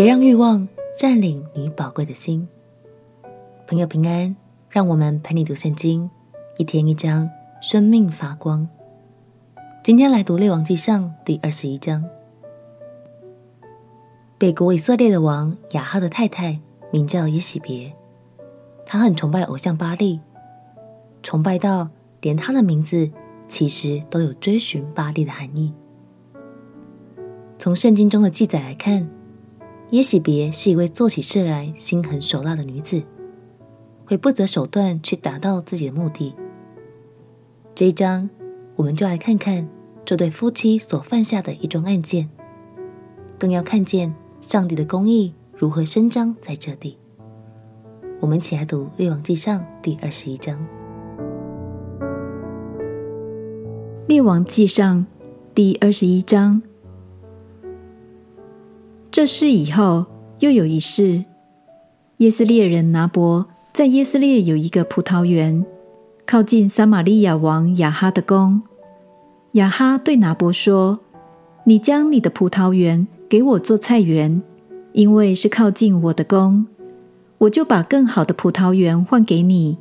别让欲望占领你宝贵的心。朋友平安，让我们陪你读圣经，一天一章，生命发光。今天来读《列王纪上》第二十一章。北国以色列的王亚哈的太太名叫耶洗别，她很崇拜偶像巴力，崇拜到连她的名字其实都有追寻巴力的含义。从圣经中的记载来看，耶洗别是一位做起事来心狠手辣的女子，会不择手段去达到自己的目的。这一章，我们就来看看这对夫妻所犯下的一桩案件，更要看见上帝的公义如何伸张在这里。我们一起来读《列王纪上》第二十一章，《列王纪上》第二十一章。这事以后，又有一事：耶斯列人拿伯在耶斯列有一个葡萄园，靠近撒玛利亚王亚哈的宫。亚哈对拿伯说：“你将你的葡萄园给我做菜园，因为是靠近我的宫，我就把更好的葡萄园换给你；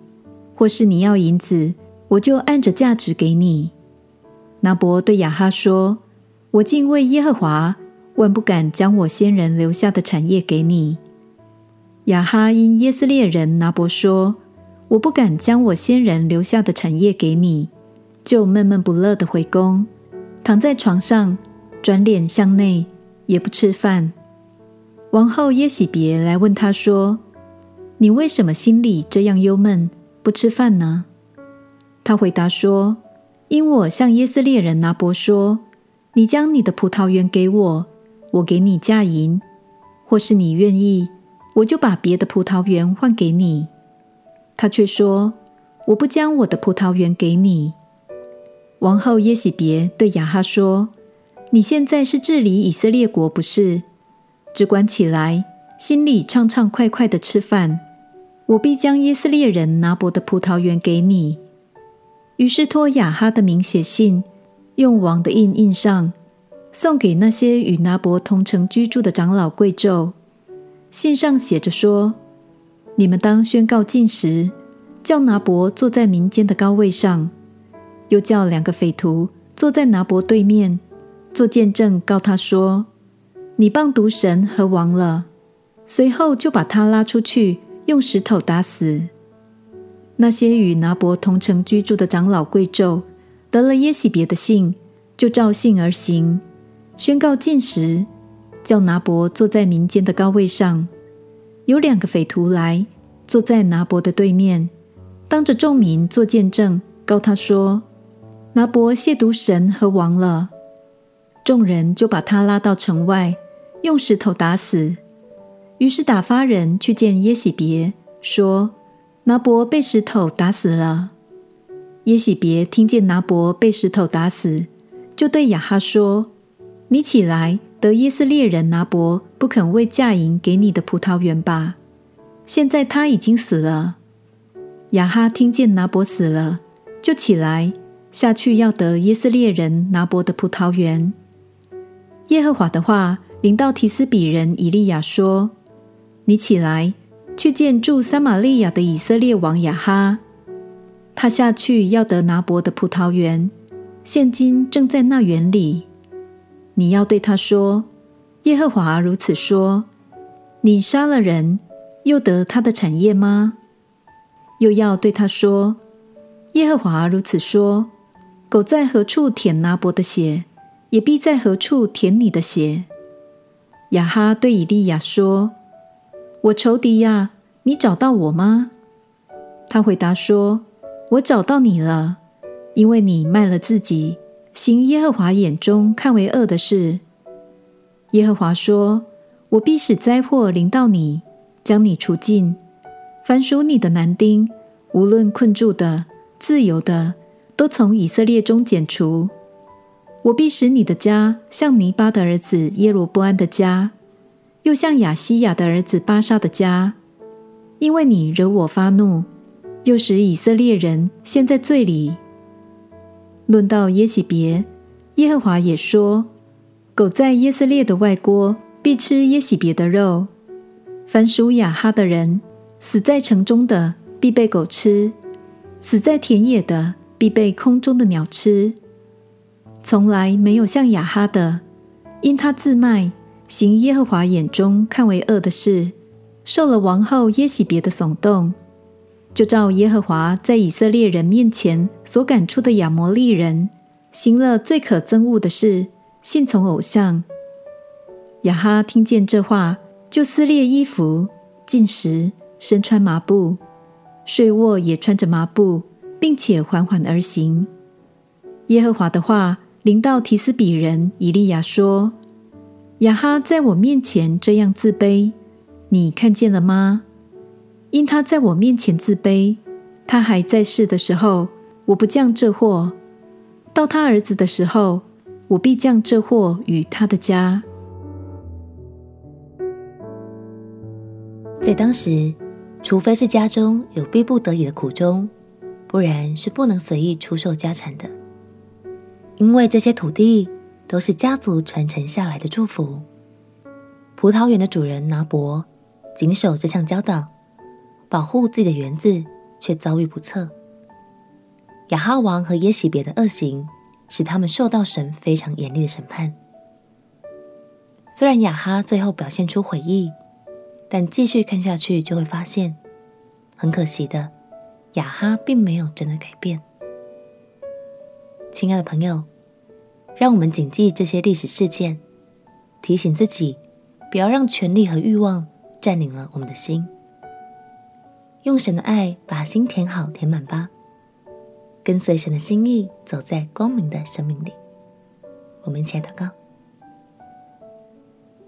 或是你要银子，我就按着价值给你。”拿伯对亚哈说：“我敬畏耶和华。”万不敢将我先人留下的产业给你。亚哈因耶斯列人拿伯说：“我不敢将我先人留下的产业给你。”就闷闷不乐地回宫，躺在床上，转脸向内，也不吃饭。王后耶洗别来问他说：“你为什么心里这样忧闷，不吃饭呢？”他回答说：“因我向耶斯列人拿伯说，你将你的葡萄园给我。”我给你嫁银，或是你愿意，我就把别的葡萄园换给你。他却说：“我不将我的葡萄园给你。”王后耶洗别对亚哈说：“你现在是治理以色列国，不是？只管起来，心里畅畅快快的吃饭。我必将耶斯列人拿伯的葡萄园给你。”于是托亚哈的名写信，用王的印印上。送给那些与拿伯同城居住的长老贵胄，信上写着说：“你们当宣告禁食，叫拿伯坐在民间的高位上，又叫两个匪徒坐在拿伯对面，做见证，告他说：你谤讟神和王了。随后就把他拉出去，用石头打死。那些与拿伯同城居住的长老贵胄，得了耶洗别的信，就照信而行。”宣告禁食，叫拿伯坐在民间的高位上。有两个匪徒来，坐在拿伯的对面，当着众民做见证，告他说：“拿伯亵渎神和王了。”众人就把他拉到城外，用石头打死。于是打发人去见耶洗别，说：“拿伯被石头打死了。”耶洗别听见拿伯被石头打死，就对亚哈说。你起来得耶斯列人拿伯不肯为价银给你的葡萄园吧。现在他已经死了。亚哈听见拿伯死了，就起来下去要得耶斯列人拿伯的葡萄园。耶和华的话临到提斯比人以利亚说：“你起来去见住撒玛利亚的以色列王亚哈，他下去要得拿伯的葡萄园，现今正在那园里。”你要对他说：“耶和华如此说：你杀了人，又得他的产业吗？”又要对他说：“耶和华如此说：狗在何处舔拿伯的血，也必在何处舔你的血。”亚哈对以利亚说：“我仇敌呀，你找到我吗？”他回答说：“我找到你了，因为你卖了自己。”行耶和华眼中看为恶的事。耶和华说：“我必使灾祸临到你，将你除尽。凡属你的男丁，无论困住的、自由的，都从以色列中剪除。我必使你的家像尼巴的儿子耶罗波安的家，又像亚希亚的儿子巴沙的家，因为你惹我发怒，又使以色列人陷在罪里。”论到耶洗别，耶和华也说：“狗在耶斯列的外郭必吃耶洗别的肉；凡属亚哈的人，死在城中的，必被狗吃；死在田野的，必被空中的鸟吃。从来没有像亚哈的，因他自卖，行耶和华眼中看为恶的事，受了王后耶洗别的耸动，就照耶和华在以色列人面前所赶出的亚摩利人，行了最可憎恶的事，信从偶像。亚哈听见这话，就撕裂衣服，进食，身穿麻布，睡卧也穿着麻布，并且缓缓而行。耶和华的话临到提斯比人以利亚说：“亚哈在我面前这样自卑，你看见了吗？因他在我面前自卑，他还在世的时候，我不降这祸；到他儿子的时候，我必降这祸与他的家。”在当时，除非是家中有逼不得已的苦衷，不然是不能随意出售家产的。因为这些土地都是家族传承下来的祝福。葡萄园的主人拿伯谨守这项教导，保护自己的园子，却遭遇不测。亚哈王和耶洗别的恶行，使他们受到神非常严厉的审判。虽然亚哈最后表现出悔意。但继续看下去，就会发现，很可惜的，亚哈并没有真的改变。亲爱的朋友，让我们谨记这些历史事件，提醒自己，不要让权力和欲望占领了我们的心。用神的爱把心填好、填满吧，跟随神的心意，走在光明的生命里。我们一起来祷告，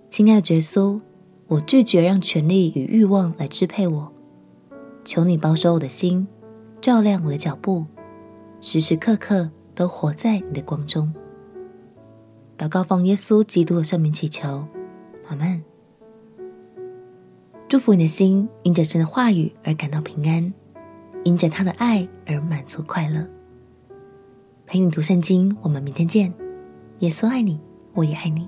亲爱的耶稣。我拒绝让权力与欲望来支配我，求你保守我的心，照亮我的脚步，时时刻刻都活在你的光中。祷告奉耶稣基督的圣名祈求，阿门。祝福你的心，因着神的话语而感到平安，因着他的爱而满足快乐。陪你读圣经，我们明天见。耶稣爱你，我也爱你。